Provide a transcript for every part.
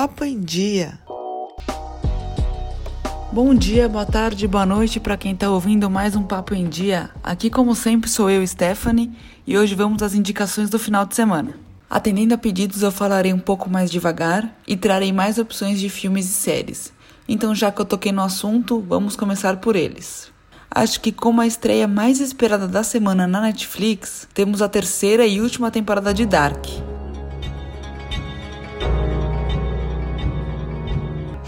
Papo em Dia. Bom dia, boa tarde, boa noite para quem está ouvindo mais um Papo em Dia. Aqui, como sempre, sou eu, Stephanie, e hoje vamos às indicações do final de semana. Atendendo a pedidos, eu falarei um pouco mais devagar e trarei mais opções de filmes e séries. Então, já que eu toquei no assunto, vamos começar por eles. Acho que como a estreia mais esperada da semana na Netflix, temos a terceira e última temporada de Dark.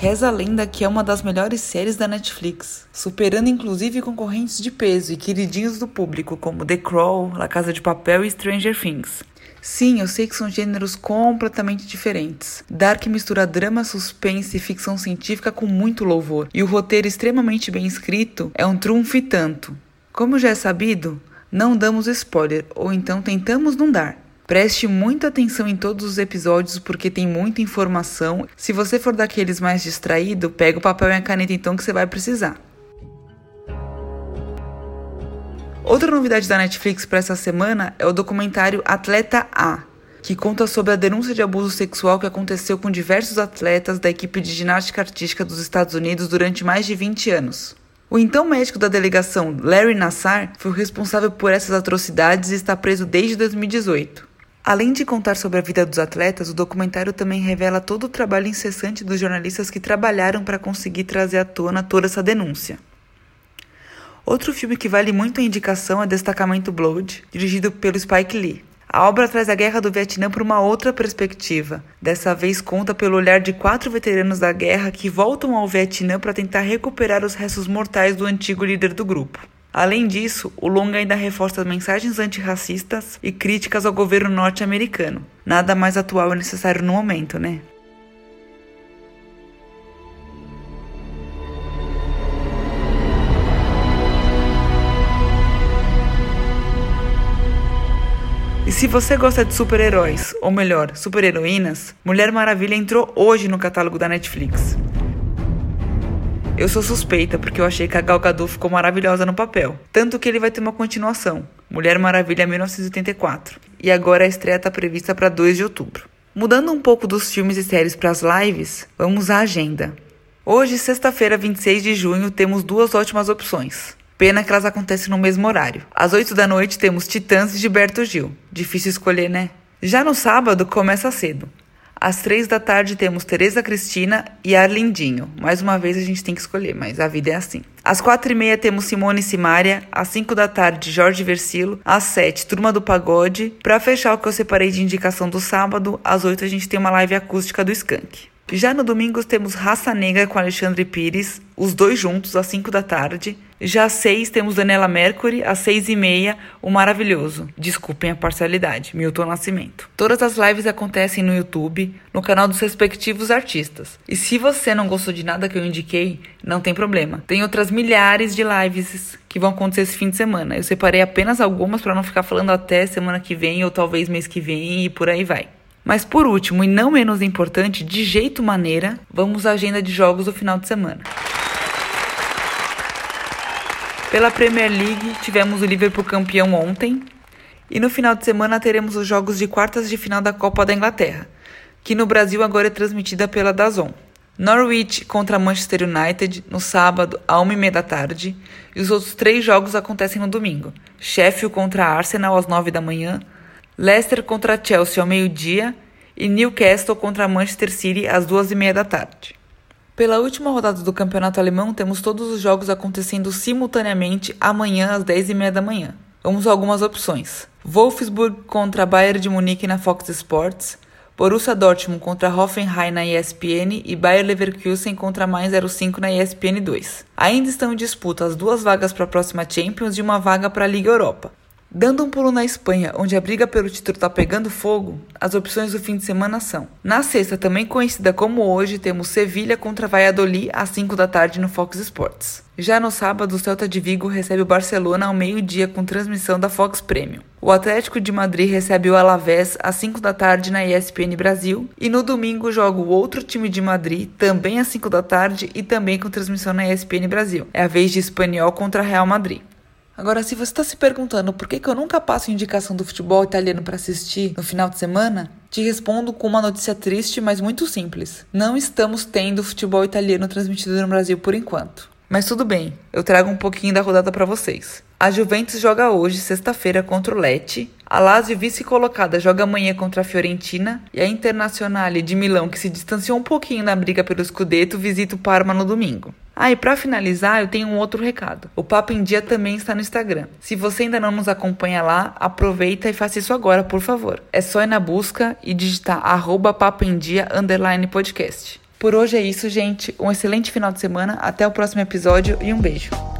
Reza a lenda que é uma das melhores séries da Netflix, superando inclusive concorrentes de peso e queridinhos do público como The Crow, La Casa de Papel e Stranger Things. Sim, eu sei que são gêneros completamente diferentes. Dark mistura drama, suspense e ficção científica com muito louvor, e o roteiro extremamente bem escrito é um trunfo e tanto. Como já é sabido, não damos spoiler, ou então tentamos não dar. Preste muita atenção em todos os episódios porque tem muita informação. Se você for daqueles mais distraído, pega o papel e a caneta então que você vai precisar. Outra novidade da Netflix para essa semana é o documentário Atleta A, que conta sobre a denúncia de abuso sexual que aconteceu com diversos atletas da equipe de ginástica artística dos Estados Unidos durante mais de 20 anos. O então médico da delegação, Larry Nassar, foi o responsável por essas atrocidades e está preso desde 2018. Além de contar sobre a vida dos atletas, o documentário também revela todo o trabalho incessante dos jornalistas que trabalharam para conseguir trazer à tona toda essa denúncia. Outro filme que vale muito a indicação é Destacamento Blood, dirigido pelo Spike Lee. A obra traz a guerra do Vietnã por uma outra perspectiva. Dessa vez conta pelo olhar de quatro veteranos da guerra que voltam ao Vietnã para tentar recuperar os restos mortais do antigo líder do grupo. Além disso, o longa ainda reforça mensagens antirracistas e críticas ao governo norte-americano. Nada mais atual e necessário no momento, né? E se você gosta de super-heróis, ou melhor, super-heroínas, Mulher Maravilha entrou hoje no catálogo da Netflix. Eu sou suspeita porque eu achei que a Gal Gadot ficou maravilhosa no papel. Tanto que ele vai ter uma continuação, Mulher Maravilha 1984. E agora a estreia está prevista para 2 de outubro. Mudando um pouco dos filmes e séries para as lives, vamos à agenda. Hoje, sexta-feira, 26 de junho, temos duas ótimas opções. Pena que elas acontecem no mesmo horário. Às 8 da noite temos Titãs e Gilberto Gil. Difícil escolher, né? Já no sábado começa cedo. Às três da tarde temos Tereza Cristina e Arlindinho. Mais uma vez a gente tem que escolher, mas a vida é assim. Às quatro e meia temos Simone e Simária. Às cinco da tarde, Jorge Versilo. Às sete, Turma do Pagode. Para fechar o que eu separei de indicação do sábado, às oito a gente tem uma live acústica do Skank. Já no domingo temos Raça Negra com Alexandre Pires, os dois juntos, às 5 da tarde. Já às 6 temos Daniela Mercury, às 6 e meia, o maravilhoso. Desculpem a parcialidade, Milton Nascimento. Todas as lives acontecem no YouTube, no canal dos respectivos artistas. E se você não gostou de nada que eu indiquei, não tem problema. Tem outras milhares de lives que vão acontecer esse fim de semana. Eu separei apenas algumas para não ficar falando até semana que vem ou talvez mês que vem e por aí vai. Mas por último, e não menos importante, de jeito maneira, vamos à agenda de jogos do final de semana. Pela Premier League, tivemos o Liverpool campeão ontem, e no final de semana teremos os jogos de quartas de final da Copa da Inglaterra, que no Brasil agora é transmitida pela DAZN. Norwich contra Manchester United no sábado, à 1h30 da tarde, e os outros três jogos acontecem no domingo. Sheffield contra Arsenal às 9 da manhã, Leicester contra Chelsea ao meio-dia e Newcastle contra Manchester City às duas e meia da tarde. Pela última rodada do campeonato alemão, temos todos os jogos acontecendo simultaneamente amanhã às 10 e meia da manhã. Vamos a algumas opções. Wolfsburg contra Bayern de Munique na Fox Sports, Borussia Dortmund contra Hoffenheim na ESPN e Bayer Leverkusen contra Mais 05 na ESPN 2. Ainda estão em disputa as duas vagas para a próxima Champions e uma vaga para a Liga Europa. Dando um pulo na Espanha, onde a briga pelo título está pegando fogo, as opções do fim de semana são: na sexta, também conhecida como hoje, temos Sevilha contra Valladolid às 5 da tarde no Fox Sports. Já no sábado, o Celta de Vigo recebe o Barcelona ao meio-dia com transmissão da Fox Premium. O Atlético de Madrid recebe o Alavés às 5 da tarde na ESPN Brasil. E no domingo joga o outro time de Madrid, também às 5 da tarde e também com transmissão na ESPN Brasil. É a vez de Espanhol contra Real Madrid. Agora, se você está se perguntando por que, que eu nunca passo indicação do futebol italiano para assistir no final de semana, Te respondo com uma notícia triste, mas muito simples. Não estamos tendo futebol italiano transmitido no Brasil por enquanto. Mas tudo bem, eu trago um pouquinho da rodada para vocês. A Juventus joga hoje, sexta-feira, contra o Lecce. A Lazio, vice-colocada, joga amanhã contra a Fiorentina. E a Internazionale de Milão, que se distanciou um pouquinho da briga pelo Scudetto, visita o Parma no domingo. Ah, e para finalizar, eu tenho um outro recado. O Papo em Dia também está no Instagram. Se você ainda não nos acompanha lá, aproveita e faça isso agora, por favor. É só ir na busca e digitar arroba podcast. Por hoje é isso, gente. Um excelente final de semana. Até o próximo episódio e um beijo.